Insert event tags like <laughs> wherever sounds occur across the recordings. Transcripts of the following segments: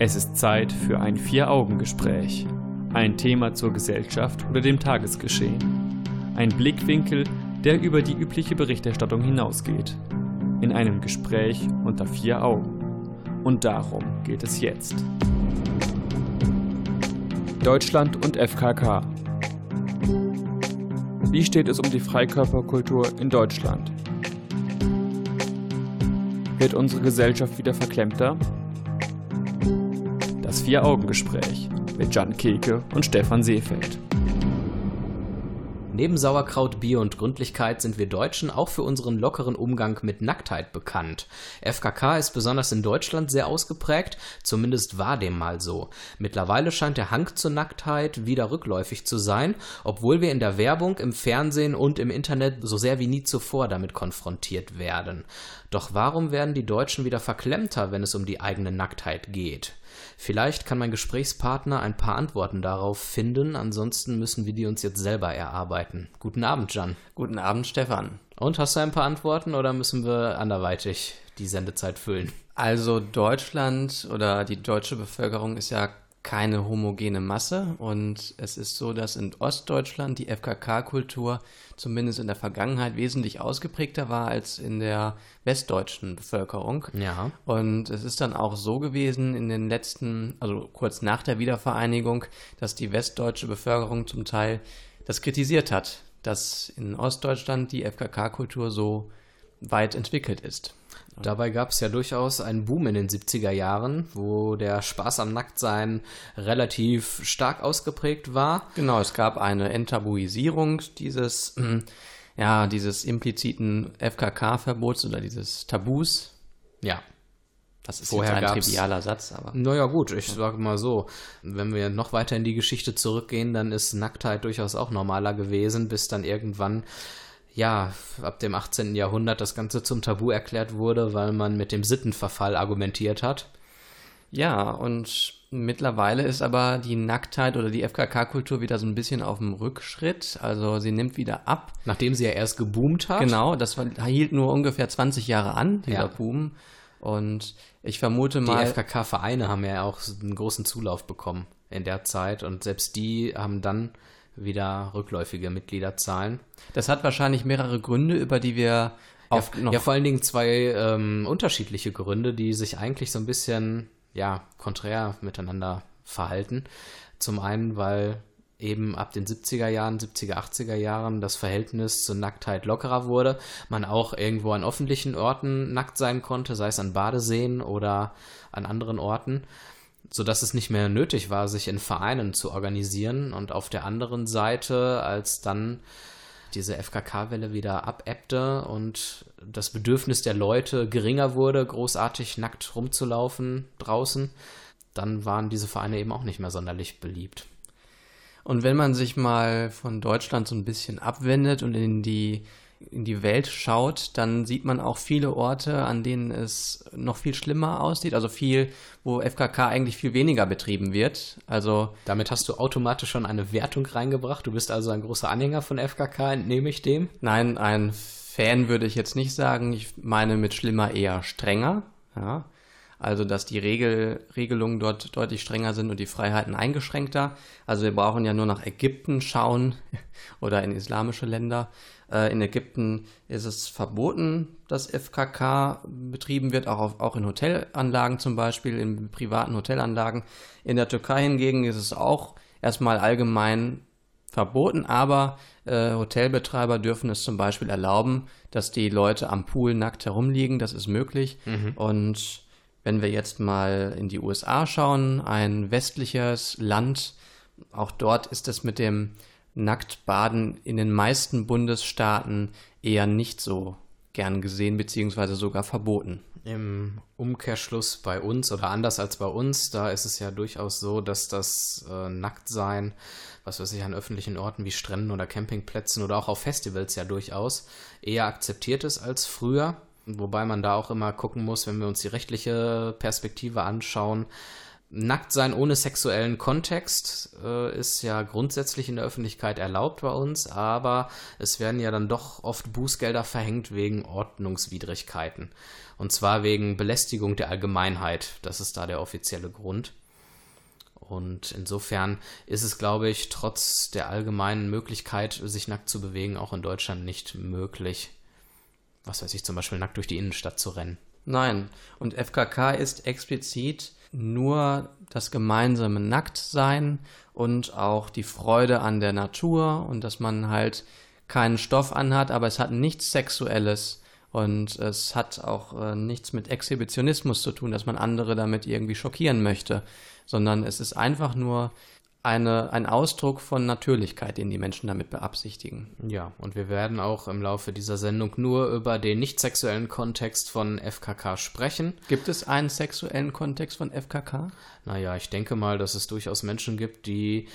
Es ist Zeit für ein Vier-Augen-Gespräch. Ein Thema zur Gesellschaft oder dem Tagesgeschehen. Ein Blickwinkel, der über die übliche Berichterstattung hinausgeht. In einem Gespräch unter vier Augen. Und darum geht es jetzt. Deutschland und FKK. Wie steht es um die Freikörperkultur in Deutschland? Wird unsere Gesellschaft wieder verklemmter? Vier-Augen-Gespräch mit Jan Keke und Stefan Seefeld. Neben Sauerkraut, Bier und Gründlichkeit sind wir Deutschen auch für unseren lockeren Umgang mit Nacktheit bekannt. FKK ist besonders in Deutschland sehr ausgeprägt, zumindest war dem mal so. Mittlerweile scheint der Hang zur Nacktheit wieder rückläufig zu sein, obwohl wir in der Werbung, im Fernsehen und im Internet so sehr wie nie zuvor damit konfrontiert werden. Doch warum werden die Deutschen wieder verklemmter, wenn es um die eigene Nacktheit geht? Vielleicht kann mein Gesprächspartner ein paar Antworten darauf finden, ansonsten müssen wir die uns jetzt selber erarbeiten. Guten Abend, Jan. Guten Abend, Stefan. Und hast du ein paar Antworten oder müssen wir anderweitig die Sendezeit füllen? Also Deutschland oder die deutsche Bevölkerung ist ja keine homogene Masse und es ist so, dass in Ostdeutschland die FKK-Kultur zumindest in der Vergangenheit wesentlich ausgeprägter war als in der westdeutschen Bevölkerung. Ja. Und es ist dann auch so gewesen in den letzten, also kurz nach der Wiedervereinigung, dass die westdeutsche Bevölkerung zum Teil das kritisiert hat, dass in Ostdeutschland die FKK-Kultur so weit entwickelt ist. Dabei gab es ja durchaus einen Boom in den 70er Jahren, wo der Spaß am Nacktsein relativ stark ausgeprägt war. Genau, es gab eine Enttabuisierung dieses, <clears throat> ja, dieses impliziten FKK-Verbots oder dieses Tabus. Ja. Das ist Vorher jetzt ein trivialer Satz, aber. Naja, gut, ich sage mal so. Wenn wir noch weiter in die Geschichte zurückgehen, dann ist Nacktheit durchaus auch normaler gewesen, bis dann irgendwann ja, ab dem 18. Jahrhundert das Ganze zum Tabu erklärt wurde, weil man mit dem Sittenverfall argumentiert hat. Ja, und mittlerweile ist aber die Nacktheit oder die FKK-Kultur wieder so ein bisschen auf dem Rückschritt. Also sie nimmt wieder ab. Nachdem sie ja erst geboomt hat. Genau, das hielt nur ungefähr 20 Jahre an, dieser ja. Boom. Und ich vermute mal. Die FKK-Vereine haben ja auch einen großen Zulauf bekommen in der Zeit und selbst die haben dann wieder rückläufige Mitgliederzahlen. Das hat wahrscheinlich mehrere Gründe, über die wir auf ja, ja, vor allen Dingen zwei ähm, unterschiedliche Gründe, die sich eigentlich so ein bisschen ja konträr miteinander verhalten. Zum einen, weil eben ab den 70er Jahren, 70er, 80er Jahren das Verhältnis zur Nacktheit lockerer wurde, man auch irgendwo an öffentlichen Orten nackt sein konnte, sei es an Badeseen oder an anderen Orten sodass es nicht mehr nötig war, sich in Vereinen zu organisieren. Und auf der anderen Seite, als dann diese FKK-Welle wieder abebbte und das Bedürfnis der Leute geringer wurde, großartig nackt rumzulaufen draußen, dann waren diese Vereine eben auch nicht mehr sonderlich beliebt. Und wenn man sich mal von Deutschland so ein bisschen abwendet und in die in die Welt schaut, dann sieht man auch viele Orte, an denen es noch viel schlimmer aussieht. Also viel, wo FKK eigentlich viel weniger betrieben wird. Also damit hast du automatisch schon eine Wertung reingebracht. Du bist also ein großer Anhänger von FKK, entnehme ich dem? Nein, ein Fan würde ich jetzt nicht sagen. Ich meine mit schlimmer eher strenger. Ja. Also, dass die Regel, Regelungen dort deutlich strenger sind und die Freiheiten eingeschränkter. Also, wir brauchen ja nur nach Ägypten schauen <laughs> oder in islamische Länder. Äh, in Ägypten ist es verboten, dass FKK betrieben wird, auch, auf, auch in Hotelanlagen zum Beispiel, in privaten Hotelanlagen. In der Türkei hingegen ist es auch erstmal allgemein verboten, aber äh, Hotelbetreiber dürfen es zum Beispiel erlauben, dass die Leute am Pool nackt herumliegen. Das ist möglich. Mhm. Und wenn wir jetzt mal in die USA schauen, ein westliches Land, auch dort ist es mit dem Nacktbaden in den meisten Bundesstaaten eher nicht so gern gesehen, beziehungsweise sogar verboten. Im Umkehrschluss bei uns oder anders als bei uns, da ist es ja durchaus so, dass das äh, Nacktsein, was weiß ich, an öffentlichen Orten wie Stränden oder Campingplätzen oder auch auf Festivals ja durchaus eher akzeptiert ist als früher. Wobei man da auch immer gucken muss, wenn wir uns die rechtliche Perspektive anschauen, Nacktsein ohne sexuellen Kontext äh, ist ja grundsätzlich in der Öffentlichkeit erlaubt bei uns, aber es werden ja dann doch oft Bußgelder verhängt wegen Ordnungswidrigkeiten. Und zwar wegen Belästigung der Allgemeinheit. Das ist da der offizielle Grund. Und insofern ist es, glaube ich, trotz der allgemeinen Möglichkeit, sich nackt zu bewegen, auch in Deutschland nicht möglich, was weiß ich, zum Beispiel nackt durch die Innenstadt zu rennen. Nein. Und FKK ist explizit nur das gemeinsame Nacktsein und auch die Freude an der Natur und dass man halt keinen Stoff anhat, aber es hat nichts Sexuelles und es hat auch äh, nichts mit Exhibitionismus zu tun, dass man andere damit irgendwie schockieren möchte, sondern es ist einfach nur eine, ein Ausdruck von Natürlichkeit, den die Menschen damit beabsichtigen. Ja, und wir werden auch im Laufe dieser Sendung nur über den nicht sexuellen Kontext von FKK sprechen. Gibt es einen sexuellen Kontext von FKK? Naja, ich denke mal, dass es durchaus Menschen gibt, die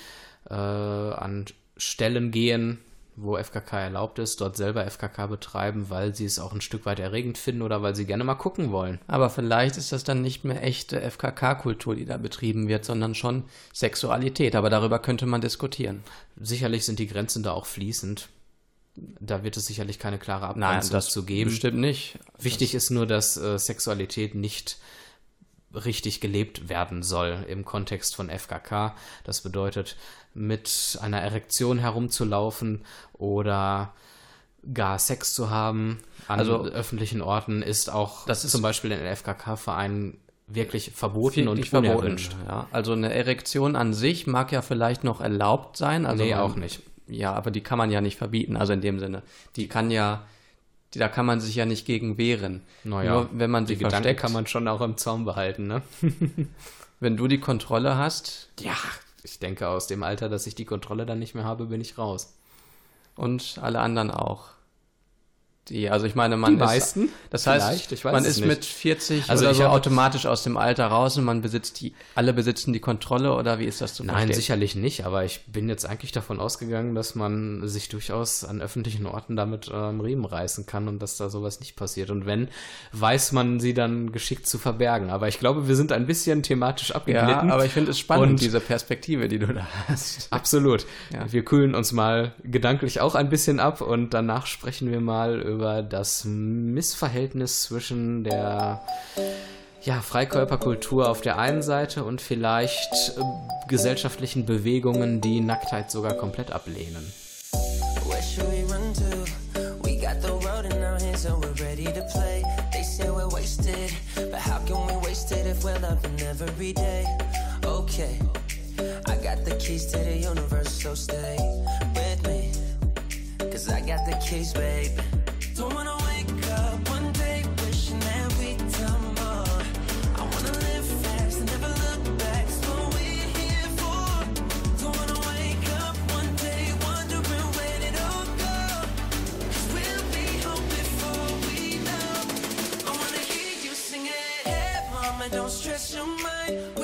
äh, an Stellen gehen, wo FKK erlaubt ist, dort selber FKK betreiben, weil sie es auch ein Stück weit erregend finden oder weil sie gerne mal gucken wollen. Aber vielleicht ist das dann nicht mehr echte FKK-Kultur, die da betrieben wird, sondern schon Sexualität. Aber darüber könnte man diskutieren. Sicherlich sind die Grenzen da auch fließend. Da wird es sicherlich keine klare Nein, Abgrenzung das zu geben. bestimmt nicht. Wichtig ist nur, dass äh, Sexualität nicht richtig gelebt werden soll im Kontext von FKK. Das bedeutet, mit einer Erektion herumzulaufen oder gar Sex zu haben an Also- öffentlichen Orten ist auch Das ist- zum Beispiel in FKK-Vereinen wirklich verboten Wirklich und unerwünscht. Ja, also eine Erektion an sich mag ja vielleicht noch erlaubt sein. Also nee, man- auch nicht. Ja, aber die kann man ja nicht verbieten, also in dem Sinne. Die kann ja, da kann man sich ja nicht gegen wehren. Naja, Nur wenn man sie die Gedanken versteckt, kann man schon auch im Zaum behalten, ne? <laughs> <laughs> wenn du die Kontrolle hast Ja, ich denke, aus dem Alter, dass ich die Kontrolle dann nicht mehr habe, bin ich raus. und alle anderen auch. Die, also ich meine, man Die ist, meisten? das heißt, man ist nicht. mit 40 Also oder so automatisch aus dem Alter raus und man besitzt die, alle besitzen die Kontrolle oder wie ist das zu Nein, verstehen? sicherlich nicht, aber ich bin jetzt eigentlich davon ausgegangen, dass man sich durchaus an öffentlichen Orten damit ähm, Riemen reißen kann und dass da sowas nicht passiert. Und wenn, weiß man sie dann geschickt zu verbergen. Aber ich glaube, wir sind ein bisschen thematisch Ja, abgeglitten. aber ich finde es spannend, Und- diese Perspektive, die du da hast. Absolut. Ja. Wir kühlen uns mal gedanklich auch ein bisschen ab und danach sprechen wir mal über das Missverhältnis zwischen der ja, Freikörperkultur auf der einen Seite und vielleicht äh, gesellschaftlichen Bewegungen, die Nacktheit sogar komplett ablehnen. Where should we run to? We got the road in our hands, so we're ready to play. They say we're wasted, but how can we waste if we're loving every day? Okay, I got the keys to the universe, so stay with me. Cause I got the keys, babe. Don't stress your mind.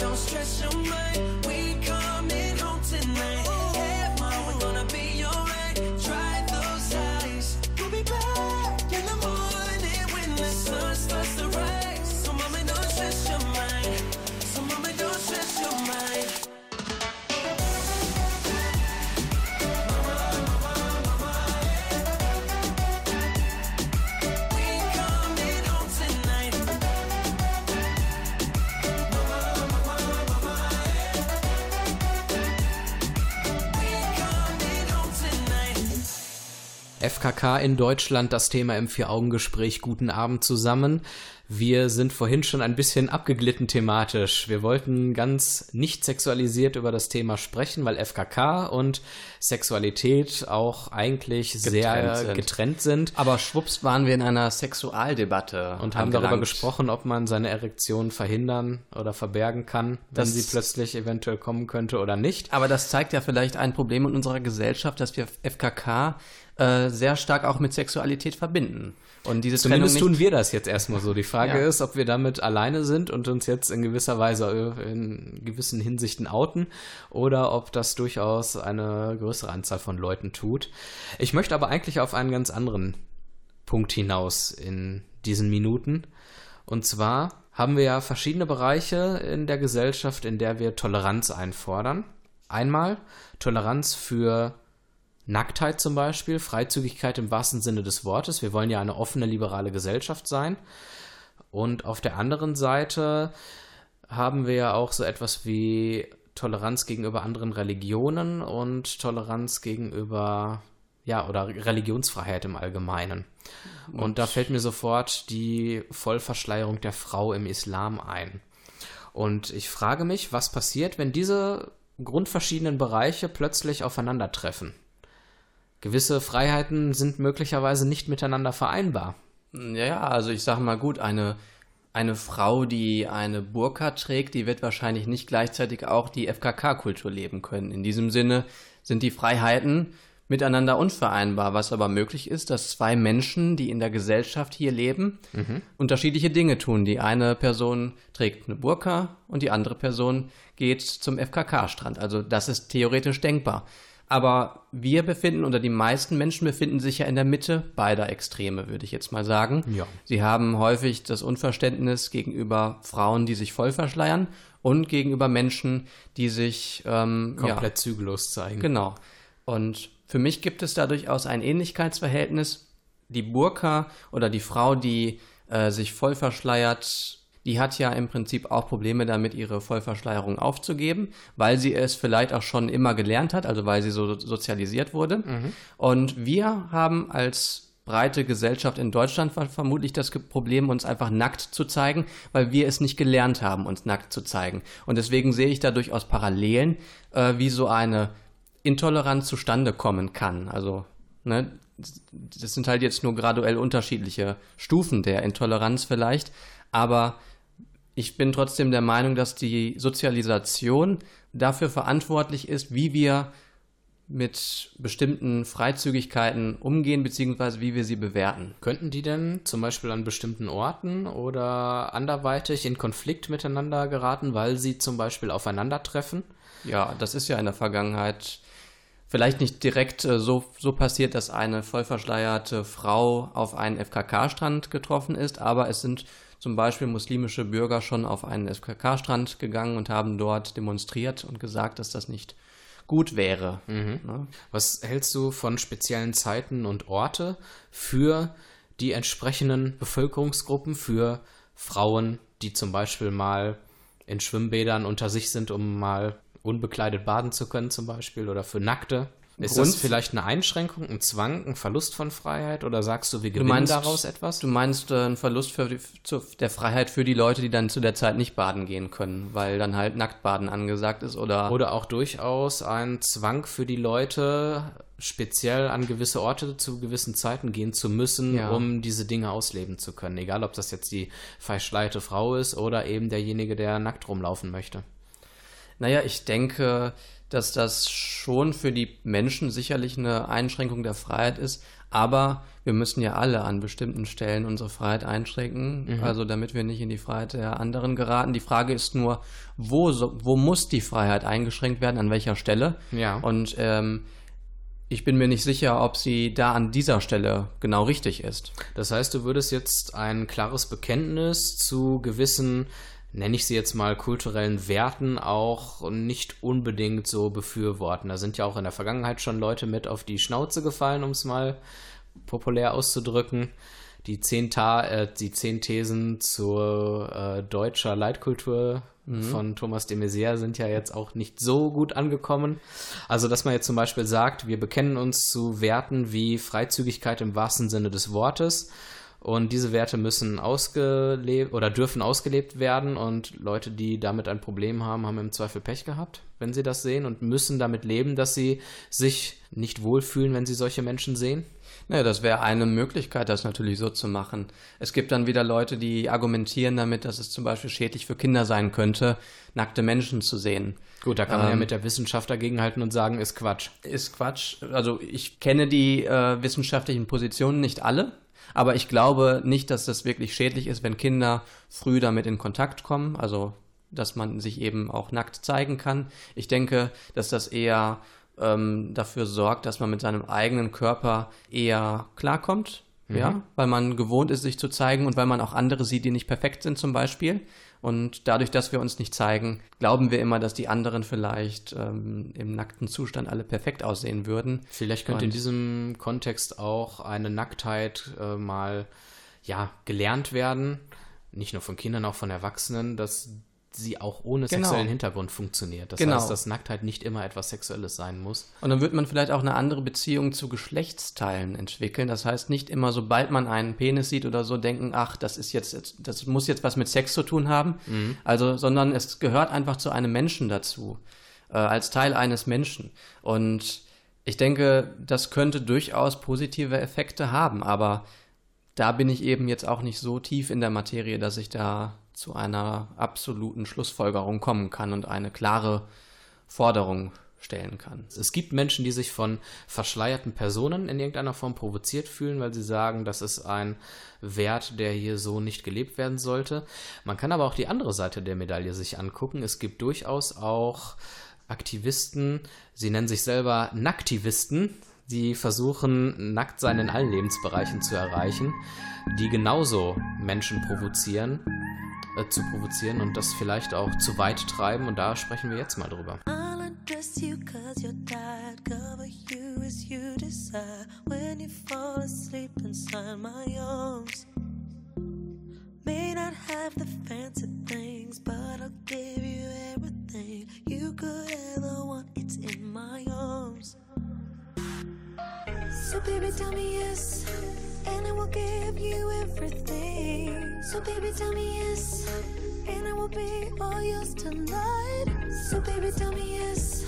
Don't stress your mind. FKK in Deutschland, das Thema im Vier-Augen-Gespräch. Guten Abend zusammen. Wir sind vorhin schon ein bisschen abgeglitten thematisch. Wir wollten ganz nicht sexualisiert über das Thema sprechen, weil FKK und Sexualität auch eigentlich sehr sind. getrennt sind. Aber schwupps waren wir in einer Sexualdebatte. Und haben darüber angelangt. gesprochen, ob man seine Erektion verhindern oder verbergen kann, wenn Das- sie plötzlich eventuell kommen könnte oder nicht. Aber das zeigt ja vielleicht ein Problem in unserer Gesellschaft, dass wir FKK äh, sehr stark auch mit Sexualität verbinden. Und diese Zumindest Trennung tun wir das jetzt erstmal so. Die Frage Ja. ist, ob wir damit alleine sind und uns jetzt in gewisser Weise in gewissen Hinsichten outen oder ob das durchaus eine größere Anzahl von Leuten tut. Ich möchte aber eigentlich auf einen ganz anderen Punkt hinaus in diesen Minuten. Und zwar haben wir ja verschiedene Bereiche in der Gesellschaft, in der wir Toleranz einfordern. Einmal Toleranz für Nacktheit zum Beispiel, Freizügigkeit im wahrsten Sinne des Wortes. Wir wollen ja eine offene, liberale Gesellschaft sein. Und auf der anderen Seite haben wir ja auch so etwas wie Toleranz gegenüber anderen Religionen und Toleranz gegenüber, ja, oder Religionsfreiheit im Allgemeinen. Und da fällt mir sofort die Vollverschleierung der Frau im Islam ein. Und ich frage mich, was passiert, wenn diese grundverschiedenen Bereiche plötzlich aufeinandertreffen? Gewisse Freiheiten sind möglicherweise nicht miteinander vereinbar. Ja, ja, also ich sage mal gut, eine, eine Frau, die eine Burka trägt, die wird wahrscheinlich nicht gleichzeitig auch die FKK-Kultur leben können. In diesem Sinne sind die Freiheiten miteinander unvereinbar. Was aber möglich ist, dass zwei Menschen, die in der Gesellschaft hier leben, unterschiedliche Dinge tun. Die eine Person trägt eine Burka und die andere Person geht zum FKK-Strand. Also das ist theoretisch denkbar. Aber wir befinden, oder die meisten Menschen befinden sich ja in der Mitte beider Extreme, würde ich jetzt mal sagen. Ja. Sie haben häufig das Unverständnis gegenüber Frauen, die sich voll verschleiern und gegenüber Menschen, die sich ähm, Komplett zügellos zeigen. Ja, genau. Und für mich gibt es da durchaus ein Ähnlichkeitsverhältnis. Die Burka oder die Frau, die äh, sich voll verschleiert, die hat ja im Prinzip auch Probleme damit, ihre Vollverschleierung aufzugeben, weil sie es vielleicht auch schon immer gelernt hat, also weil sie so sozialisiert wurde. Und wir haben als breite Gesellschaft in Deutschland ver- vermutlich das Problem, uns einfach nackt zu zeigen, weil wir es nicht gelernt haben, uns nackt zu zeigen. Und deswegen sehe ich da durchaus Parallelen, äh, wie so eine Intoleranz zustande kommen kann. Also, ne, das sind halt jetzt nur graduell unterschiedliche Stufen der Intoleranz vielleicht, aber ich bin trotzdem der Meinung, dass die Sozialisation dafür verantwortlich ist, wie wir mit bestimmten Freizügigkeiten umgehen, beziehungsweise wie wir sie bewerten. Könnten die denn zum Beispiel an bestimmten Orten oder anderweitig in Konflikt miteinander geraten, weil sie zum Beispiel aufeinandertreffen? Ja, das ist ja in der Vergangenheit vielleicht nicht direkt äh, so, so passiert, dass eine vollverschleierte Frau auf einen FKK-Strand getroffen ist, aber es sind zum Beispiel muslimische Bürger schon auf einen FKK-Strand gegangen und haben dort demonstriert und gesagt, dass das nicht gut wäre. Ne? Was hältst du von speziellen Zeiten und Orte für die entsprechenden Bevölkerungsgruppen, für Frauen, die zum Beispiel mal in Schwimmbädern unter sich sind, um mal unbekleidet baden zu können zum Beispiel, oder für Nackte? Ist Grund- das vielleicht eine Einschränkung, ein Zwang, ein Verlust von Freiheit oder sagst du, wir Du gewinnen meinst daraus etwas? Du meinst äh, einen Verlust für die, zu, der Freiheit für die Leute, die dann zu der Zeit nicht baden gehen können, weil dann halt Nacktbaden angesagt ist oder Oder auch durchaus ein Zwang für die Leute, speziell an gewisse Orte zu gewissen Zeiten gehen zu müssen, Ja. um diese Dinge ausleben zu können. Egal, ob das jetzt die verschleierte Frau ist oder eben derjenige, der nackt rumlaufen möchte. Naja, ich denke, dass das schon für die Menschen sicherlich eine Einschränkung der Freiheit ist, aber wir müssen ja alle an bestimmten Stellen unsere Freiheit einschränken, mhm. also damit wir nicht in die Freiheit der anderen geraten. Die Frage ist nur, wo, wo muss die Freiheit eingeschränkt werden, an welcher Stelle? Ja. Und ähm, ich bin mir nicht sicher, ob sie da an dieser Stelle genau richtig ist. Das heißt, du würdest jetzt ein klares Bekenntnis zu gewissen nenne ich sie jetzt mal, kulturellen Werten auch nicht unbedingt so befürworten. Da sind ja auch in der Vergangenheit schon Leute mit auf die Schnauze gefallen, um es mal populär auszudrücken. Die zehn, Ta äh, die zehn Thesen zur äh, deutscher Leitkultur mhm. von Thomas de Maizière sind ja jetzt auch nicht so gut angekommen. Also, dass man jetzt zum Beispiel sagt, wir bekennen uns zu Werten wie Freizügigkeit im wahrsten Sinne des Wortes und diese Werte müssen ausgelebt oder dürfen ausgelebt werden. Und Leute, die damit ein Problem haben, haben im Zweifel Pech gehabt, wenn sie das sehen und müssen damit leben, dass sie sich nicht wohlfühlen, wenn sie solche Menschen sehen. Naja, das wäre eine Möglichkeit, das natürlich so zu machen. Es gibt dann wieder Leute, die argumentieren damit, dass es zum Beispiel schädlich für Kinder sein könnte, nackte Menschen zu sehen. Gut, da kann man ähm, ja mit der Wissenschaft dagegenhalten und sagen, ist Quatsch. Ist Quatsch. Also ich kenne die äh, wissenschaftlichen Positionen nicht alle. Aber ich glaube nicht, dass das wirklich schädlich ist, wenn Kinder früh damit in Kontakt kommen, also dass man sich eben auch nackt zeigen kann. Ich denke, dass das eher ähm, dafür sorgt, dass man mit seinem eigenen Körper eher klarkommt, mhm. ja, weil man gewohnt ist, sich zu zeigen und weil man auch andere sieht, die nicht perfekt sind zum Beispiel. Und dadurch, dass wir uns nicht zeigen, glauben wir immer, dass die anderen vielleicht ähm, im nackten Zustand alle perfekt aussehen würden. Vielleicht könnte in diesem Kontext auch eine Nacktheit äh, mal ja gelernt werden, nicht nur von Kindern, auch von Erwachsenen, dass sie auch ohne genau. sexuellen Hintergrund funktioniert. Das genau. heißt, dass Nacktheit nicht immer etwas Sexuelles sein muss. Und dann wird man vielleicht auch eine andere Beziehung zu Geschlechtsteilen entwickeln. Das heißt, nicht immer, sobald man einen Penis sieht oder so, denken, ach, das ist jetzt, das muss jetzt was mit Sex zu tun haben. Mhm. Also, sondern es gehört einfach zu einem Menschen dazu, äh, als Teil eines Menschen. Und ich denke, das könnte durchaus positive Effekte haben, aber da bin ich eben jetzt auch nicht so tief in der Materie, dass ich da zu einer absoluten Schlussfolgerung kommen kann und eine klare Forderung stellen kann. Es gibt Menschen, die sich von verschleierten Personen in irgendeiner Form provoziert fühlen, weil sie sagen, das ist ein Wert, der hier so nicht gelebt werden sollte. Man kann aber auch die andere Seite der Medaille sich angucken. Es gibt durchaus auch Aktivisten, sie nennen sich selber Nacktivisten, die versuchen, Nacktsein in allen Lebensbereichen zu erreichen, die genauso Menschen provozieren äh, zu provozieren und das vielleicht auch zu weit treiben. Und da sprechen wir jetzt mal drüber. May not have the fancy things, but I'll give you everything you could ever want. It's in my arms. So baby, tell me yes, and I will give you everything. So baby, tell me yes, and I will be all yours tonight. So baby, tell me yes,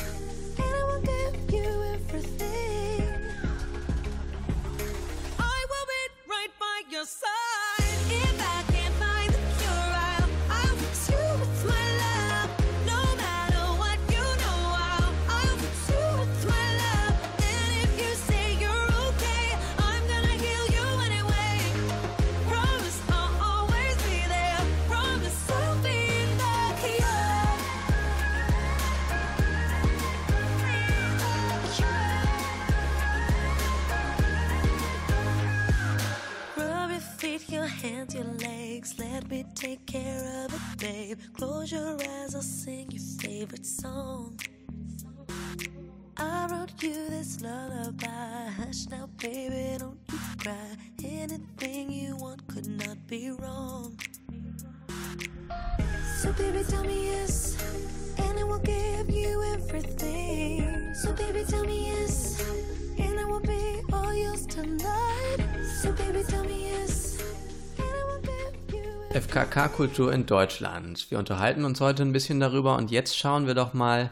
FKK-Kultur in Deutschland. Wir unterhalten uns heute ein bisschen darüber und jetzt schauen wir doch mal,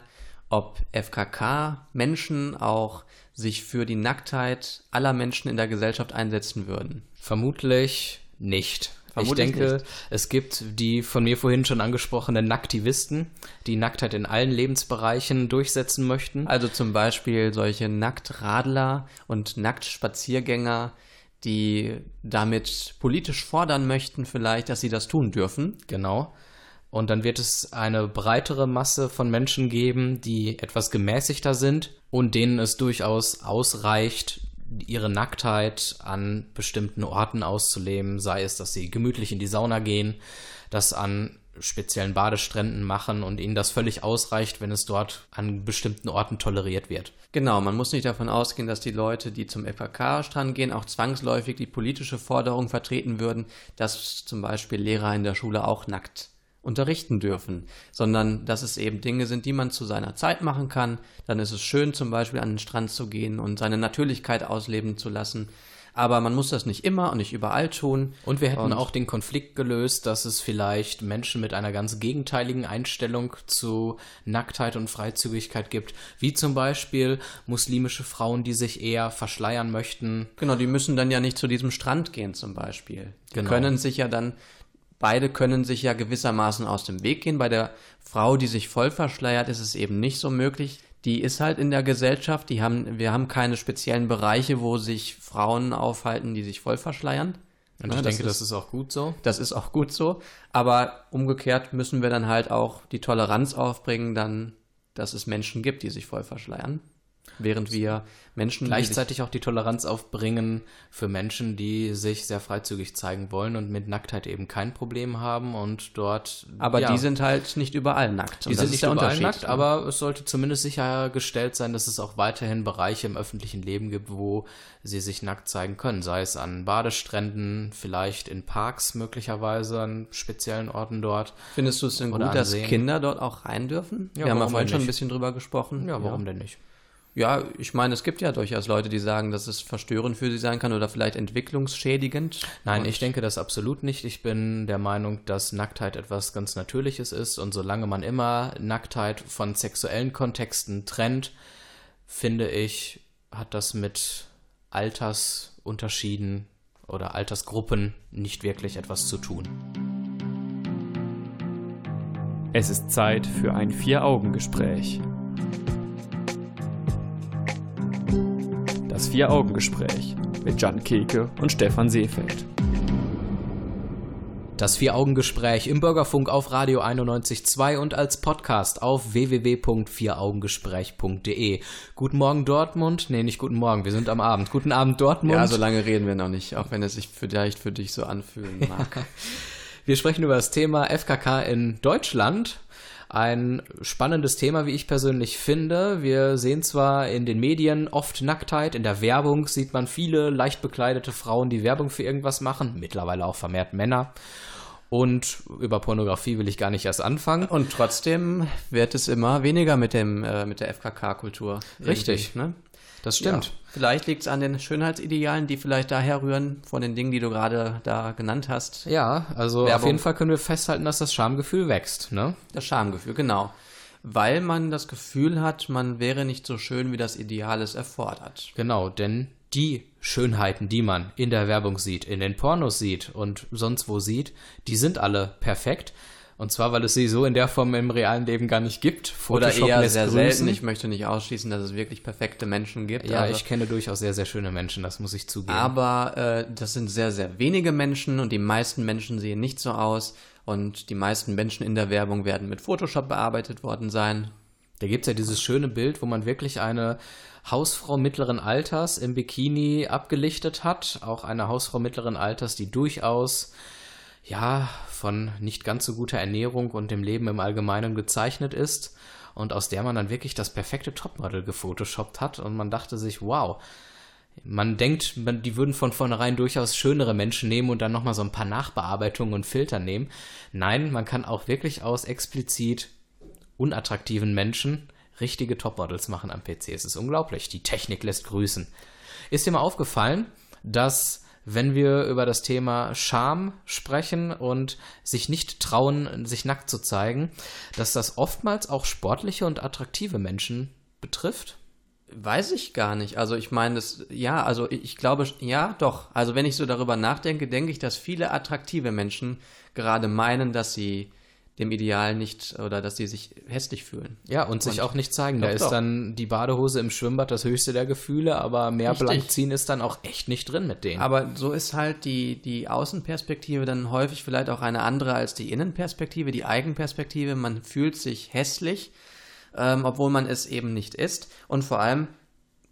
ob FKK-Menschen auch sich für die Nacktheit aller Menschen in der Gesellschaft einsetzen würden. Vermutlich nicht. Vermutlich ich denke, nicht. es gibt die von mir vorhin schon angesprochenen Nacktivisten, die Nacktheit in allen Lebensbereichen durchsetzen möchten. Also zum Beispiel solche Nacktradler und Nacktspaziergänger, die damit politisch fordern möchten, vielleicht, dass sie das tun dürfen. Genau. Und dann wird es eine breitere Masse von Menschen geben, die etwas gemäßigter sind und denen es durchaus ausreicht, ihre Nacktheit an bestimmten Orten auszuleben, sei es, dass sie gemütlich in die Sauna gehen, das an speziellen Badestränden machen und ihnen das völlig ausreicht, wenn es dort an bestimmten Orten toleriert wird. Genau, man muss nicht davon ausgehen, dass die Leute, die zum FKK-Strand gehen, auch zwangsläufig die politische Forderung vertreten würden, dass zum Beispiel Lehrer in der Schule auch nackt unterrichten dürfen, sondern dass es eben Dinge sind, die man zu seiner Zeit machen kann. Dann ist es schön, zum Beispiel an den Strand zu gehen und seine Natürlichkeit ausleben zu lassen. Aber man muss das nicht immer und nicht überall tun. Und wir hätten Und- auch den Konflikt gelöst, dass es vielleicht Menschen mit einer ganz gegenteiligen Einstellung zu Nacktheit und Freizügigkeit gibt, wie zum Beispiel muslimische Frauen, die sich eher verschleiern möchten. Genau, die müssen dann ja nicht zu diesem Strand gehen zum Beispiel. Die Genau. können sich ja dann, beide können sich ja gewissermaßen aus dem Weg gehen. Bei der Frau, die sich voll verschleiert, ist es eben nicht so möglich. Die ist halt in der Gesellschaft, die haben, wir haben keine speziellen Bereiche, wo sich Frauen aufhalten, die sich voll verschleiern. Und Ja, ich denke, ist, das ist auch gut so. das ist auch gut so. Aber umgekehrt müssen wir dann halt auch die Toleranz aufbringen, dann, dass es Menschen gibt, die sich voll verschleiern. Während wir Menschen, Gleichzeitig auch die Toleranz aufbringen für Menschen, die sich sehr freizügig zeigen wollen und mit Nacktheit eben kein Problem haben und dort. Aber ja, die sind halt nicht überall nackt. Die sind nicht überall nackt, aber es sollte zumindest sichergestellt sein, dass es auch weiterhin Bereiche im öffentlichen Leben gibt, wo sie sich nackt zeigen können. Sei es an Badestränden, vielleicht in Parks möglicherweise, an speziellen Orten dort. Findest du es denn gut, dass. Kinder dort auch rein dürfen? Ja, Wir haben ja vorhin schon ein bisschen drüber gesprochen. Ja, warum denn nicht? Ja, ich meine, es gibt ja durchaus Leute, die sagen, dass es verstörend für sie sein kann oder vielleicht entwicklungsschädigend. Nein, Und- ich denke das absolut nicht. Ich bin der Meinung, dass Nacktheit etwas ganz Natürliches ist und solange man immer Nacktheit von sexuellen Kontexten trennt, finde ich, hat das mit Altersunterschieden oder Altersgruppen nicht wirklich etwas zu tun. Es ist Zeit für ein Vier-Augen-Gespräch. Das Vier-Augen-Gespräch mit Jan Keke und Stefan Seefeld. Das Vier-Augen-Gespräch im Bürgerfunk auf Radio 91.2 und als Podcast auf www.vieraugengespräch.de. Guten Morgen Dortmund. Nee, nicht guten Morgen, wir sind am Abend. Guten Abend Dortmund. Ja, so lange reden wir noch nicht, auch wenn es sich vielleicht für dich so anfühlen mag. <laughs> Wir sprechen über das Thema FKK in Deutschland. Ein spannendes Thema, wie ich persönlich finde. Wir sehen zwar in den Medien oft Nacktheit, in der Werbung sieht man viele leicht bekleidete Frauen, die Werbung für irgendwas machen, mittlerweile auch vermehrt Männer. Und über Pornografie will ich gar nicht erst anfangen. Und trotzdem wird es immer weniger mit dem äh, mit der FKK-Kultur. Richtig. Ne? Das stimmt. Ja. Vielleicht liegt es an den Schönheitsidealen, die vielleicht daher rühren, von den Dingen, die du gerade da genannt hast. Ja, also auf Werbung. jeden Fall können wir festhalten, dass das Schamgefühl wächst. Ne? Das Schamgefühl, genau. Weil man das Gefühl hat, man wäre nicht so schön, wie das Ideal es erfordert. Genau, denn die Schönheiten, die man in der Werbung sieht, in den Pornos sieht und sonst wo sieht, die sind alle perfekt. Und zwar, weil es sie so in der Form im realen Leben gar nicht gibt. Oder Photoshop eher lässt sehr grüßen. selten. Ich möchte nicht ausschließen, dass es wirklich perfekte Menschen gibt. Ja, also, ich kenne durchaus sehr, sehr schöne Menschen, das muss ich zugeben. aber äh, das sind sehr, sehr wenige Menschen und die meisten Menschen sehen nicht so aus. Und die meisten Menschen in der Werbung werden mit Photoshop bearbeitet worden sein. Da gibt's ja dieses schöne Bild, wo man wirklich eine Hausfrau mittleren Alters im Bikini abgelichtet hat. Auch eine Hausfrau mittleren Alters, die durchaus, ja, von nicht ganz so guter Ernährung und dem Leben im Allgemeinen gezeichnet ist. Und aus der man dann wirklich das perfekte Topmodel gefotoshoppt hat. Und man dachte sich, wow, man denkt, die würden von vornherein durchaus schönere Menschen nehmen und dann nochmal so ein paar Nachbearbeitungen und Filter nehmen. Nein, man kann auch wirklich aus explizit unattraktiven Menschen richtige Topmodels machen am PC. Es ist unglaublich. Die Technik lässt grüßen. Ist dir mal aufgefallen, dass wenn wir über das Thema Scham sprechen und sich nicht trauen, sich nackt zu zeigen, dass das oftmals auch sportliche und attraktive Menschen betrifft? Weiß ich gar nicht. Also ich meine, das, ja, also ich glaube, ja, doch. Also wenn ich so darüber nachdenke, denke ich, dass viele attraktive Menschen gerade meinen, dass sie dem Ideal nicht oder dass sie sich hässlich fühlen. Ja, und sich Und- auch nicht zeigen. Doch, da ist doch. dann die Badehose im Schwimmbad das höchste der Gefühle, aber mehr Richtig. blank ziehen ist dann auch echt nicht drin mit denen. Aber so ist halt die, die Außenperspektive dann häufig vielleicht auch eine andere als die Innenperspektive, die Eigenperspektive. Man fühlt sich hässlich, ähm, obwohl man es eben nicht ist. Und vor allem,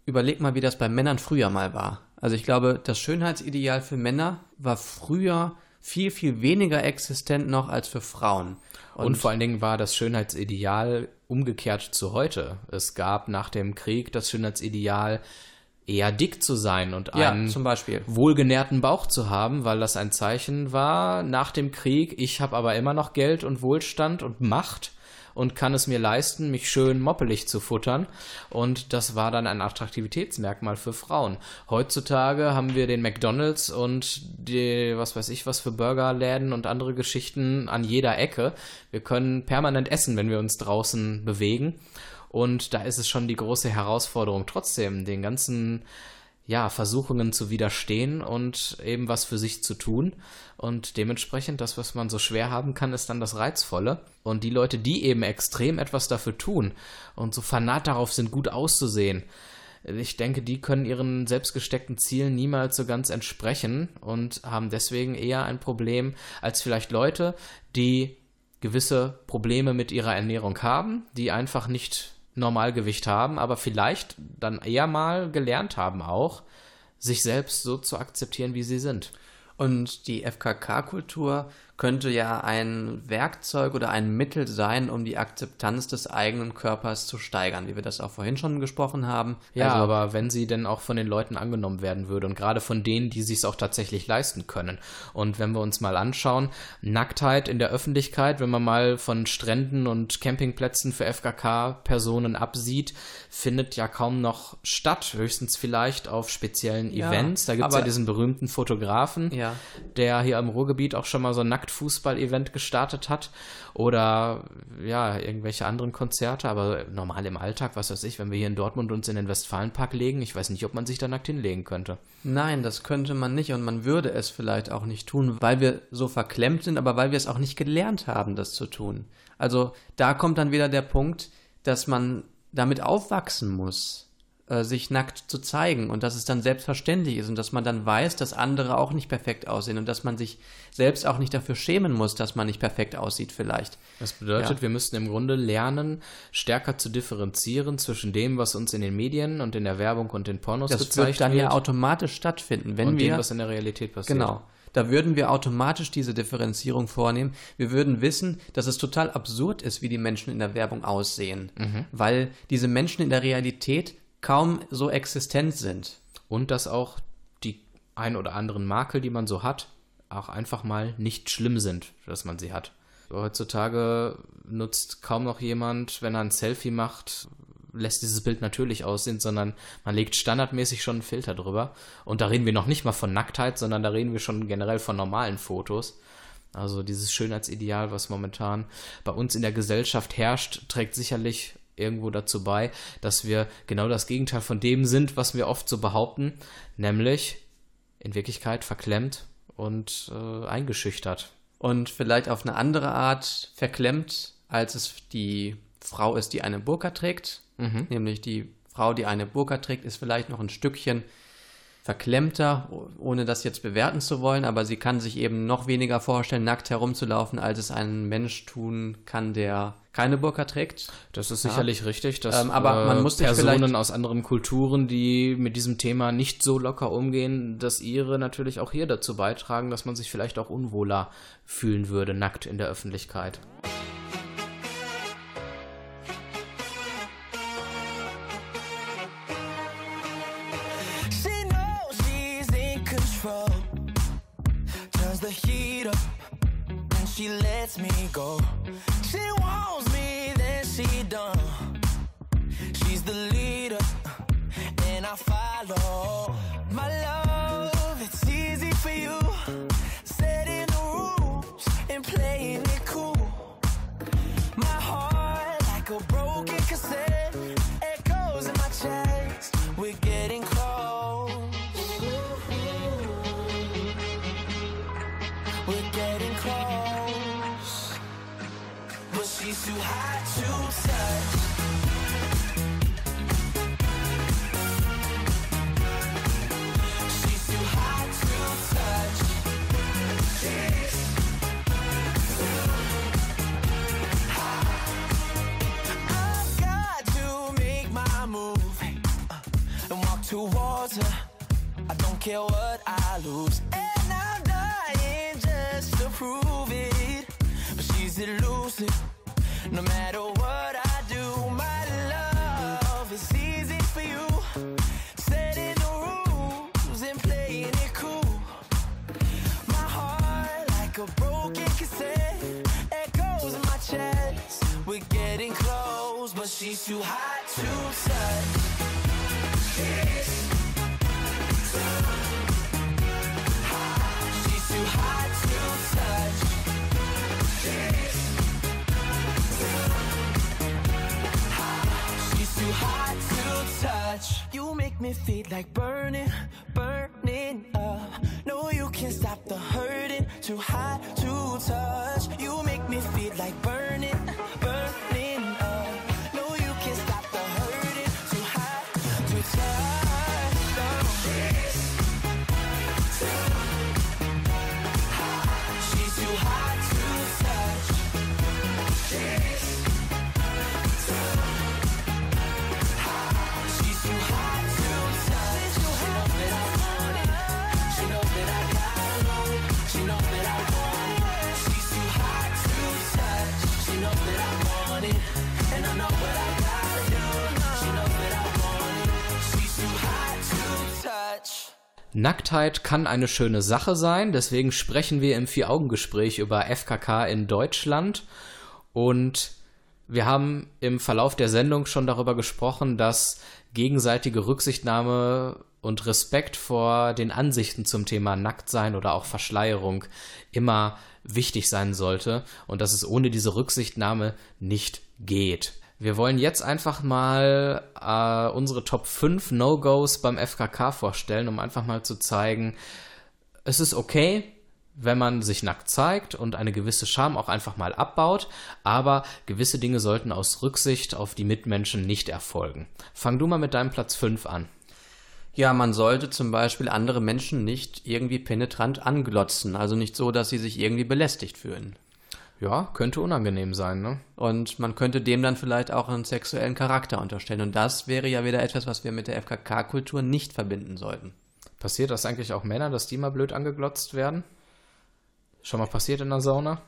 überleg mal, wie das bei Männern früher mal war. Also ich glaube, das Schönheitsideal für Männer war früher viel, viel weniger existent noch als für Frauen. Und, vor allen Dingen war das Schönheitsideal umgekehrt zu heute. Es gab nach dem Krieg das Schönheitsideal, eher dick zu sein und ja, einen zum Beispiel. wohlgenährten Bauch zu haben, weil das ein Zeichen war nach dem Krieg. Ich habe aber immer noch Geld und Wohlstand und Macht und kann es mir leisten, mich schön moppelig zu futtern. Und das war dann ein Attraktivitätsmerkmal für Frauen. Heutzutage haben wir den McDonalds und die, was weiß ich, was für Burgerläden und andere Geschichten an jeder Ecke. Wir können permanent essen, wenn wir uns draußen bewegen. Und da ist es schon die große Herausforderung, trotzdem den ganzen ja, Versuchungen zu widerstehen und eben was für sich zu tun. Und dementsprechend, das, was man so schwer haben kann, ist dann das Reizvolle. Und die Leute, die eben extrem etwas dafür tun und so fanat darauf sind, gut auszusehen, ich denke, die können ihren selbstgesteckten Zielen niemals so ganz entsprechen und haben deswegen eher ein Problem als vielleicht Leute, die gewisse Probleme mit ihrer Ernährung haben, die einfach nicht Normalgewicht haben, aber vielleicht dann eher mal gelernt haben auch, sich selbst so zu akzeptieren, wie sie sind. Und die FKK-Kultur könnte ja ein Werkzeug oder ein Mittel sein, um die Akzeptanz des eigenen Körpers zu steigern, wie wir das auch vorhin schon gesprochen haben. Ja, also, aber wenn sie denn auch von den Leuten angenommen werden würde und gerade von denen, die sich auch tatsächlich leisten können. Und wenn wir uns mal anschauen, Nacktheit in der Öffentlichkeit, wenn man mal von Stränden und Campingplätzen für FKK-Personen absieht, findet ja kaum noch statt, höchstens vielleicht auf speziellen Ja, Events. Da gibt es ja diesen berühmten Fotografen, Ja. der hier am Ruhrgebiet auch schon mal so ein Nacktfußball-Event gestartet hat oder ja, irgendwelche anderen Konzerte, aber normal im Alltag, was weiß ich, wenn wir hier in Dortmund uns in den Westfalenpark legen, ich weiß nicht, ob man sich da nackt hinlegen könnte. Nein, das könnte man nicht und man würde es vielleicht auch nicht tun, weil wir so verklemmt sind, aber weil wir es auch nicht gelernt haben, das zu tun. Also da kommt dann wieder der Punkt, dass man damit aufwachsen muss, äh, sich nackt zu zeigen und dass es dann selbstverständlich ist und dass man dann weiß, dass andere auch nicht perfekt aussehen und dass man sich selbst auch nicht dafür schämen muss, dass man nicht perfekt aussieht vielleicht. Das bedeutet, Ja. wir müssten im Grunde lernen, stärker zu differenzieren zwischen dem, was uns in den Medien und in der Werbung und den Pornos Das gezeigt wird dann wird ja automatisch stattfinden, wenn und wir dem, was in der Realität passiert. Genau. Da würden wir automatisch diese Differenzierung vornehmen. Wir würden wissen, dass es total absurd ist, wie die Menschen in der Werbung aussehen, weil diese Menschen in der Realität kaum so existent sind. Und dass auch die ein oder anderen Makel, die man so hat, auch einfach mal nicht schlimm sind, dass man sie hat. Heutzutage nutzt kaum noch jemand, wenn er ein Selfie macht, lässt dieses Bild natürlich aussehen, sondern man legt standardmäßig schon einen Filter drüber. Und da reden wir noch nicht mal von Nacktheit, sondern da reden wir schon generell von normalen Fotos. Also dieses Schönheitsideal, was momentan bei uns in der Gesellschaft herrscht, trägt sicherlich irgendwo dazu bei, dass wir genau das Gegenteil von dem sind, was wir oft so behaupten, nämlich in Wirklichkeit verklemmt und äh, eingeschüchtert. Und vielleicht auf eine andere Art verklemmt, als es die Frau ist, die eine Burka trägt. Nämlich die Frau, die eine Burka trägt, ist vielleicht noch ein Stückchen verklemmter, oh- ohne das jetzt bewerten zu wollen, aber sie kann sich eben noch weniger vorstellen, nackt herumzulaufen, als es ein Mensch tun kann, der keine Burka trägt. Das ist sicherlich richtig, dass Ähm, aber man muss sich Personen aus anderen Kulturen, die mit diesem Thema nicht so locker umgehen, dass ihre natürlich auch hier dazu beitragen, dass man sich vielleicht auch unwohler fühlen würde, nackt in der Öffentlichkeit. She lets me go. She wants me, then she done. She's the leader and I follow. My love, it's easy for you. Her. I don't care what I lose, and I'm dying just to prove it. But she's elusive, no matter what I do. My love is easy for you, setting the rules and playing it cool. My heart like a broken cassette echoes in my chest. We're getting close, but she's too hot to touch. Make me feel like burning, burning up. No, you can't stop Nacktheit kann eine schöne Sache sein, deswegen sprechen wir im Vier-Augen-Gespräch über FKK in Deutschland. Und wir haben im Verlauf der Sendung schon darüber gesprochen, dass gegenseitige Rücksichtnahme und Respekt vor den Ansichten zum Thema Nacktsein oder auch Verschleierung immer wichtig sein sollte und dass es ohne diese Rücksichtnahme nicht geht. Wir wollen jetzt einfach mal äh, unsere Top 5 No-Gos beim FKK vorstellen, um einfach mal zu zeigen, es ist okay, wenn man sich nackt zeigt und eine gewisse Scham auch einfach mal abbaut, aber gewisse Dinge sollten aus Rücksicht auf die Mitmenschen nicht erfolgen. Fang du mal mit deinem Platz 5 an. Ja, man sollte zum Beispiel andere Menschen nicht irgendwie penetrant anglotzen, also nicht so, dass sie sich irgendwie belästigt fühlen. Ja, könnte unangenehm sein, ne? Und man könnte dem dann vielleicht auch einen sexuellen Charakter unterstellen. Und das wäre ja wieder etwas, was wir mit der FKK-Kultur nicht verbinden sollten. Passiert das eigentlich auch Männer, dass die mal blöd angeglotzt werden? Schon mal passiert in der Sauna?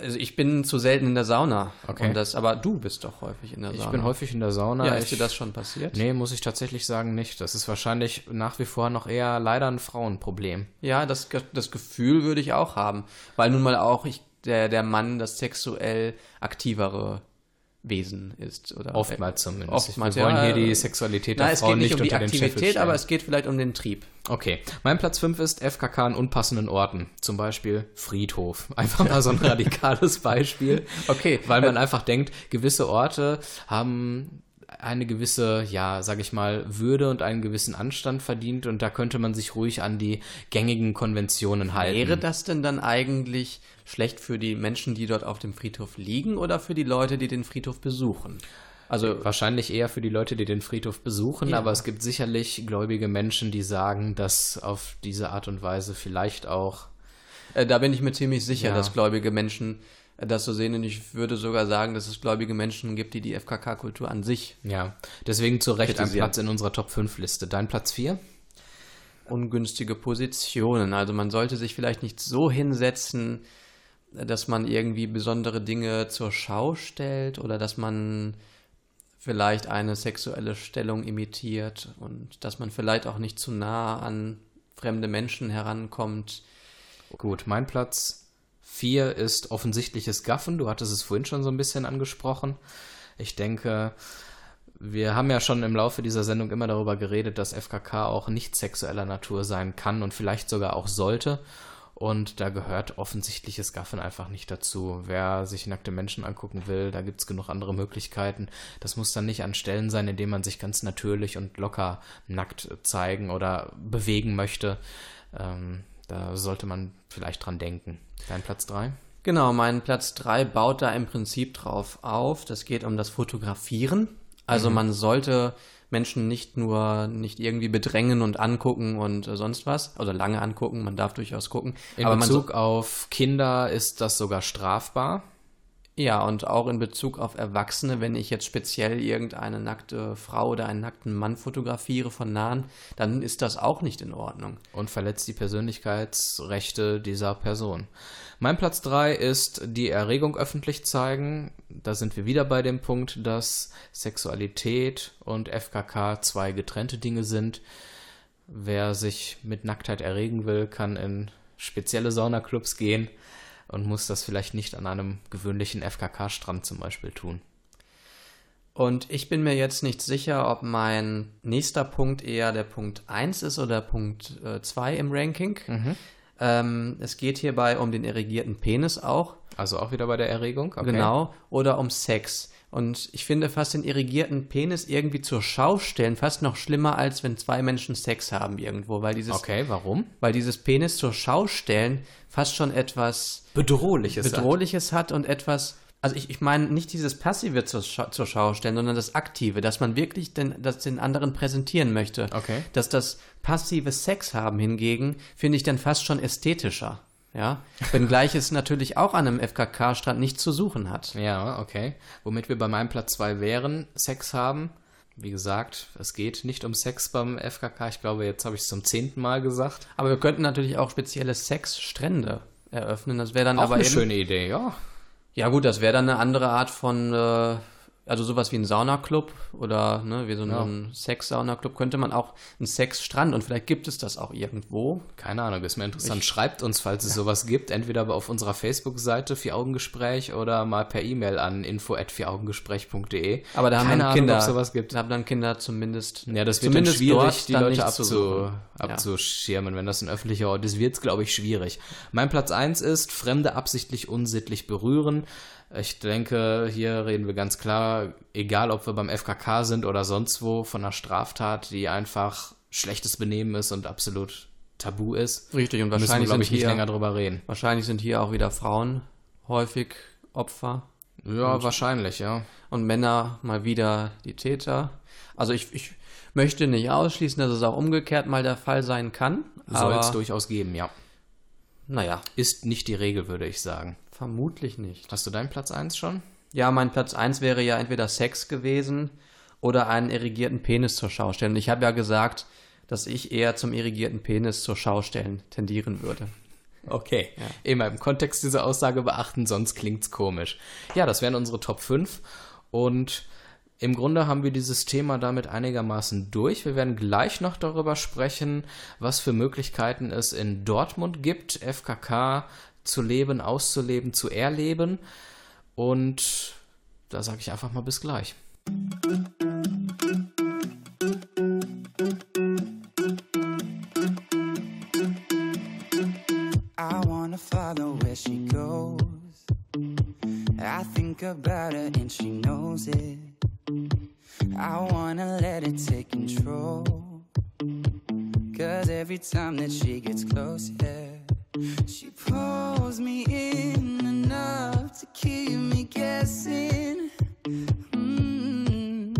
Also ich bin zu selten in der Sauna. Okay. Und das, aber du bist doch häufig in der Sauna. Ich bin häufig in der Sauna. Ja, ich, ist dir das schon passiert? Nee, muss ich tatsächlich sagen nicht. Das ist wahrscheinlich nach wie vor noch eher leider ein Frauenproblem. Ja, das, das Gefühl würde ich auch haben. Weil nun mal auch ich, der, der Mann das sexuell aktivere Wesen ist. Oder Oftmals zumindest. Oftmals, Wir wollen ja. hier die Sexualität der Frauen nicht nicht um die unter Scheffel Aktivität, aber es geht vielleicht um den Trieb. Okay, mein Platz 5 ist FKK an unpassenden Orten. Zum Beispiel Friedhof. <laughs> Einfach mal so ein radikales Beispiel. Okay. Weil man einfach denkt, gewisse Orte haben eine gewisse, ja, sag ich mal, Würde und einen gewissen Anstand verdient und da könnte man sich ruhig an die gängigen Konventionen halten. Wäre das denn dann eigentlich schlecht für die Menschen, die dort auf dem Friedhof liegen oder für die Leute, die den Friedhof besuchen? Also Wahrscheinlich eher für die Leute, die den Friedhof besuchen, Ja. aber es gibt sicherlich gläubige Menschen, die sagen, dass auf diese Art und Weise vielleicht auch äh, da bin ich mir ziemlich sicher, Ja. dass gläubige Menschen das so sehen und ich würde sogar sagen, dass es gläubige Menschen gibt, die die FKK-Kultur an sich Ja, deswegen zu Recht ein. Platz in unserer Top 5 Liste. Dein Platz 4? ungünstige Positionen. Also man sollte sich vielleicht nicht so hinsetzen, dass man irgendwie besondere Dinge zur Schau stellt oder dass man vielleicht eine sexuelle Stellung imitiert und dass man vielleicht auch nicht zu nah an fremde Menschen herankommt. Gut, mein Platz 4 ist offensichtliches Gaffen. Du hattest es vorhin schon so ein bisschen angesprochen. Ich denke, wir haben ja schon im Laufe dieser Sendung immer darüber geredet, dass FKK auch nicht sexueller Natur sein kann und vielleicht sogar auch sollte. Und da gehört offensichtliches Gaffen einfach nicht dazu. Wer sich nackte Menschen angucken will, da gibt es genug andere Möglichkeiten. Das muss dann nicht an Stellen sein, in denen man sich ganz natürlich und locker nackt zeigen oder bewegen möchte. Ähm, Da sollte man vielleicht dran denken. Dein Platz 3? Genau, mein Platz 3 baut da im Prinzip drauf auf. Das geht um das Fotografieren. Also Mhm. man sollte Menschen nicht nur nicht irgendwie bedrängen und angucken und äh, sonst was. Oder lange angucken, man darf durchaus gucken. In aber man so, Bezug auf Kinder ist das sogar strafbar. Ja, und auch in Bezug auf Erwachsene, wenn ich jetzt speziell irgendeine nackte Frau oder einen nackten Mann fotografiere von nahen, dann ist das auch nicht in Ordnung. und verletzt die Persönlichkeitsrechte dieser Person. Mein Platz 3 ist die Erregung öffentlich zeigen. Da sind wir wieder bei dem Punkt, dass Sexualität und FKK zwei getrennte Dinge sind. Wer sich mit Nacktheit erregen will, kann in spezielle Saunaclubs gehen und muss das vielleicht nicht an einem gewöhnlichen FKK-Strand zum Beispiel tun. Und ich bin mir jetzt nicht sicher, ob mein nächster Punkt eher der Punkt 1 ist oder Punkt 2 im Ranking. Ähm, es geht hierbei um den erregierten Penis auch. Also auch wieder bei der Erregung? Okay. Genau. Oder um Sex. Und ich finde fast den irrigierten Penis irgendwie zur Schau stellen fast noch schlimmer, als wenn zwei Menschen Sex haben irgendwo, weil dieses, Okay, warum? weil dieses Penis zur Schau stellen fast schon etwas Bedrohliches. Bedrohliches hat und etwas. Also ich, ich meine nicht dieses Passive zur, Schau- zur Schau stellen, sondern das Aktive, dass man wirklich den, das den anderen präsentieren möchte. Okay. Dass das passive Sex haben hingegen, finde ich dann fast schon ästhetischer. Ja, wenngleich es natürlich auch an einem FKK-Strand nichts zu suchen hat. Ja, okay. Womit wir bei meinem Platz 2 wären, Sex haben. Wie gesagt, es geht nicht um Sex beim FKK. Ich glaube, jetzt habe ich es zum zehnten Mal gesagt. Aber wir könnten natürlich auch spezielle Sexstrände eröffnen. Das wäre dann Auch aber eine eben, schöne Idee, ja. Ja gut, das wäre dann eine andere Art von, äh, also sowas wie ein Saunaclub oder ne, wie so ein, Ja. ein Sex-Saunaclub könnte man auch ein Sexstrand und vielleicht gibt es das auch irgendwo. Keine Ahnung, ist mir interessant. Schreibt uns, falls es sowas gibt, entweder auf unserer Facebook-Seite Vier-Augen-Gespräch oder mal per E-Mail an info@vieraugengespräch.de. Aber da haben Keine dann Ahnung, Kinder, ob sowas gibt. Da haben dann Kinder zumindest. Ja, das wird zumindest schwierig, die Leute abzu, suchen. Ja. abzuschirmen. Wenn das ein öffentlicher Ort ist, wird es, glaube ich, schwierig. Mein Platz 1 ist, Fremde absichtlich unsittlich berühren. Ich denke, hier reden wir ganz klar, egal ob wir beim FKK sind oder sonst wo, von einer Straftat, die einfach schlechtes Benehmen ist und absolut tabu ist. Richtig, und Müssen wir, wahrscheinlich glaube sind, ich, nicht hier, länger drüber reden. wahrscheinlich sind hier auch wieder Frauen häufig Opfer Ja, wahrscheinlich, ja. und Männer mal wieder die Täter. Also ich, ich möchte nicht ausschließen, dass es auch umgekehrt mal der Fall sein kann. Soll es durchaus geben, ja. naja, Ist nicht die Regel, würde ich sagen. Vermutlich nicht. Hast du deinen Platz 1 schon? Ja, mein Platz 1 wäre ja entweder Sex gewesen oder einen irrigierten Penis zur Schau stellen. Und ich habe ja gesagt, dass ich eher zum irrigierten Penis zur Schau stellen tendieren würde. Okay. Immer im Kontext dieser Aussage beachten, sonst klingt's komisch. Ja, das wären unsere Top 5. Und im Grunde haben wir dieses Thema damit einigermaßen durch. Wir werden gleich noch darüber sprechen, was für Möglichkeiten es in Dortmund gibt, FKK zu leben, auszuleben, zu erleben. Und da sage ich einfach mal bis gleich. I wanna follow where she goes. I think about her and she knows it. I wanna let it take control. Cause every time that she gets close, she pulls me in enough to keep me guessing. Mm.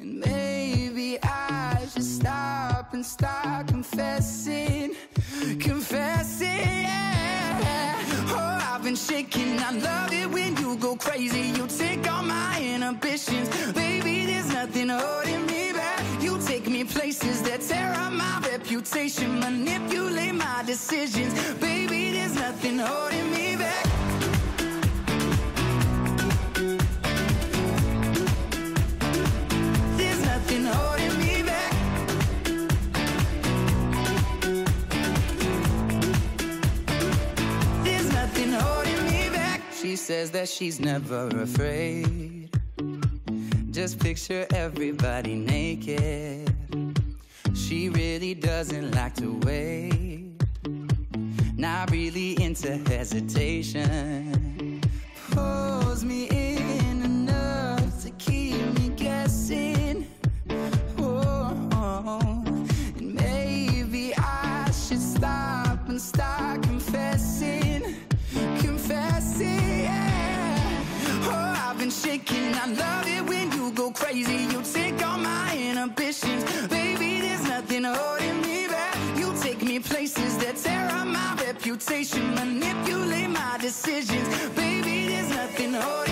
And maybe I should stop and start confessing, confessing. Yeah. Oh, I've been shaking. I love it when you go crazy. You take all my inhibitions, baby. There's nothing holding me places that tear up my reputation, manipulate my decisions, baby. There's nothing holding me back. There's nothing holding me back. There's nothing holding me back. She says that she's never afraid. Just picture everybody naked. She really doesn't like to wait. Not really into hesitation. Pulls me in reputation. Manipulate my decisions. Baby, there's nothing holding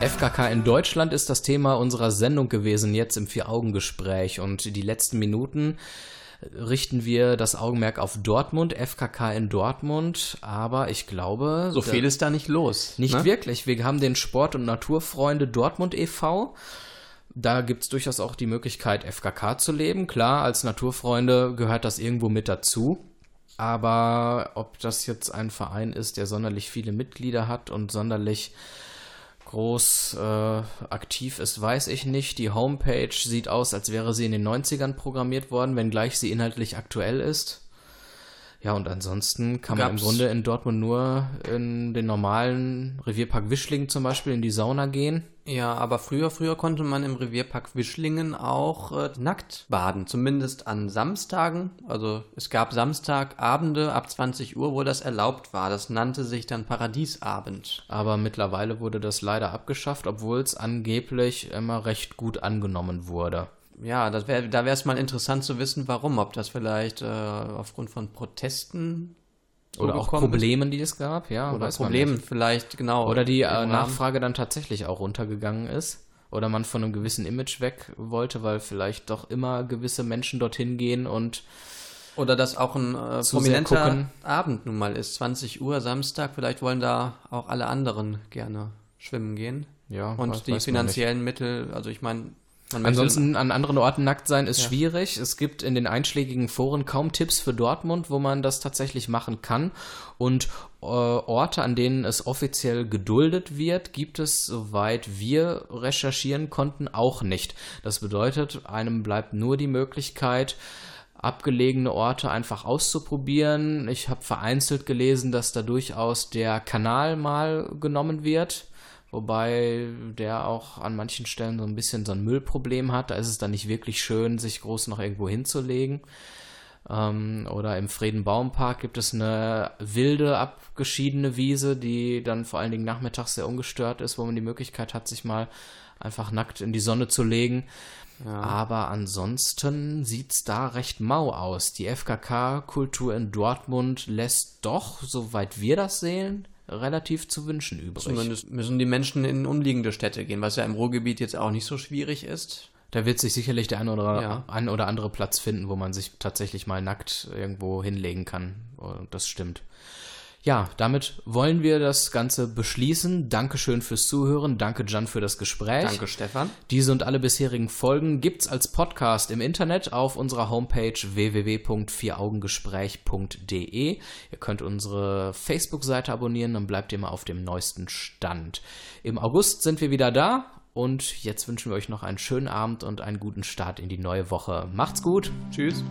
FKK in Deutschland ist das Thema unserer Sendung gewesen, jetzt im Vier-Augen-Gespräch. Und die letzten Minuten richten wir das Augenmerk auf Dortmund, FKK in Dortmund. Aber ich glaube. So viel ist da nicht los. Nicht ne? wirklich. Wir haben den Sport- und Naturfreunde Dortmund e.V. Da gibt es durchaus auch die Möglichkeit, FKK zu leben. Klar, als Naturfreunde gehört das irgendwo mit dazu. Aber ob das jetzt ein Verein ist, der sonderlich viele Mitglieder hat und sonderlich groß äh, aktiv ist, weiß ich nicht. Die Homepage sieht aus, als wäre sie in den 90ern programmiert worden, wenngleich sie inhaltlich aktuell ist. Ja, und ansonsten kann man im Grunde in Dortmund nur in den normalen Revierpark Wischlingen zum Beispiel in die Sauna gehen. Ja, aber früher, früher konnte man im Revierpark Wischlingen auch äh, nackt baden, zumindest an Samstagen. Also es gab Samstagabende ab 20 Uhr, wo das erlaubt war. Das nannte sich dann Paradiesabend. Aber mittlerweile wurde das leider abgeschafft, obwohl es angeblich immer recht gut angenommen wurde. Ja, das wär, da wäre es mal interessant zu wissen, warum. Ob das vielleicht äh, aufgrund von Protesten Oder auch. Problemen, die es gab, ja. oder Problemen vielleicht, genau. Oder die äh. Nachfrage dann tatsächlich auch runtergegangen ist. Oder man von einem gewissen Image weg wollte, weil vielleicht doch immer gewisse Menschen dorthin gehen und Oder dass auch ein äh, prominenter. Abend nun mal ist. 20 Uhr Samstag, vielleicht wollen da auch alle anderen gerne schwimmen gehen. ja, Und weiß- die weiß finanziellen Mittel, also ich meine, Ansonsten an anderen Orten nackt sein ist Ja. schwierig. Es gibt in den einschlägigen Foren kaum Tipps für Dortmund, wo man das tatsächlich machen kann. Und äh, Orte, an denen es offiziell geduldet wird, gibt es, soweit wir recherchieren konnten, auch nicht. Das bedeutet, einem bleibt nur die Möglichkeit, abgelegene Orte einfach auszuprobieren. Ich habe vereinzelt gelesen, dass da durchaus der Kanal mal genommen wird. Wobei der auch an manchen Stellen so ein bisschen so ein Müllproblem hat. Da ist es dann nicht wirklich schön, sich groß noch irgendwo hinzulegen. Ähm, oder im Friedenbaumpark gibt es eine wilde, abgeschiedene Wiese, die dann vor allen Dingen nachmittags sehr ungestört ist, wo man die Möglichkeit hat, sich mal einfach nackt in die Sonne zu legen. Aber ansonsten sieht's da recht mau aus. Die FKK-Kultur in Dortmund lässt doch, soweit wir das sehen, relativ zu wünschen übrig. Zumindest müssen die Menschen in umliegende Städte gehen, was ja im Ruhrgebiet jetzt auch nicht so schwierig ist. Da wird sich sicherlich der ein oder, Ja. ein oder andere Platz finden, wo man sich tatsächlich mal nackt irgendwo hinlegen kann. Und das stimmt. Ja, damit wollen wir das Ganze beschließen. Dankeschön fürs Zuhören. Danke, Jan, für das Gespräch. Danke, Stefan. Diese und alle bisherigen Folgen gibt's als Podcast im Internet auf unserer Homepage www.vieraugengespräch.de. Ihr könnt unsere Facebook-Seite abonnieren, dann bleibt ihr mal auf dem neuesten Stand. Im August sind wir wieder da und jetzt wünschen wir euch noch einen schönen Abend und einen guten Start in die neue Woche. Macht's gut! Tschüss.